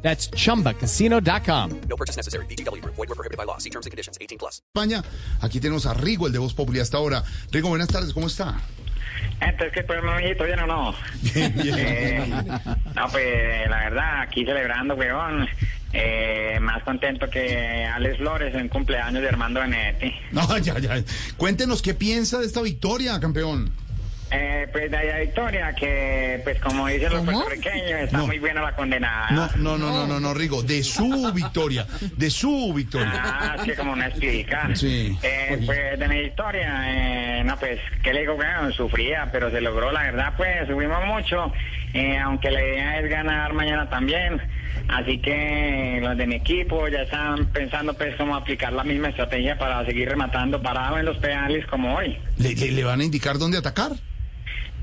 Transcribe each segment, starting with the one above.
That's chumbacasino.com. No purchase necessary. BGW. Void were prohibited by law. See terms and conditions. 18 plus. España. Aquí tenemos a Rigo, el de Voz Populi hasta ahora. Rigo, buenas tardes, ¿cómo está? Entonces, ¿qué pues, mamito? ¿Bien o no? Bien, bien. Eh, no, pues, la verdad, aquí celebrando, weón. Eh, más contento que Alex Flores en cumpleaños de Armando Benedetti. No, ya, ya. Cuéntenos qué piensa de esta victoria, campeón. Eh, pues de ahí a Victoria, que, pues, como dicen los puertorriqueños, está No. muy buena la condenada. No, no, no, no, no, no, Rigo, de su victoria, de su victoria. Ah, es que como no explica. Sí. Eh, pues de mi historia, eh, no, pues, ¿qué le digo? Bueno, sufría, pero se logró, la verdad, pues, subimos mucho, eh, aunque la idea es ganar mañana también. Así que los de mi equipo ya están pensando, pues, cómo aplicar la misma estrategia para seguir rematando parado en los pedales como hoy. ¿Le, le, le van a indicar dónde atacar?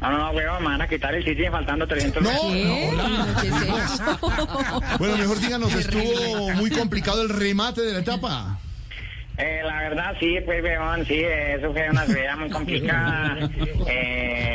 No, no, no, huevón, me van a quitar el sitio faltando 300 No, metros. no, ¿Qué es eso? Bueno, mejor díganos, estuvo muy complicado el remate de la etapa. Eh, la verdad, sí, pues, weón, sí, eso fue una subida muy complicada, eh,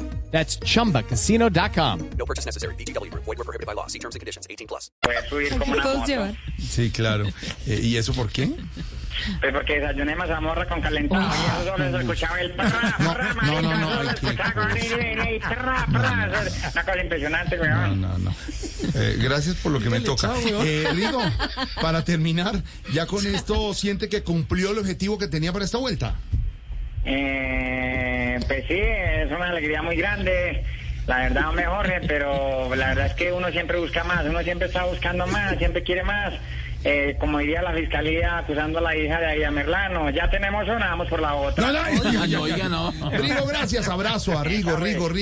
That's chumbacasino.com. No purchase necessary. BGW. Void were prohibited by law. See terms and conditions. 18 plus. Subir como una. Sí, claro. Eh, ¿Y eso por qué? Pues porque desayuné mazamorra con calentado y eso solo se escuchaba el perra, No, perra, no, no, no, que- escuchaba con perra, eso es Una cosa impresionante, No, weón. no, no. Eh, gracias por lo que me toca. Eh, Rigo, para terminar, ¿ya con esto siente que cumplió el objetivo que tenía para esta vuelta? Eh, pues sí, es una alegría muy grande. La verdad no me jorge, pero la verdad es que uno siempre busca más, uno siempre está buscando más, siempre quiere más. Eh, como diría la fiscalía acusando a la hija de Aida Merlano, ya tenemos una, vamos por la otra. No, no, oiga, no. Rigo, gracias. Abrazo a Rigo, Rigo, Rigo.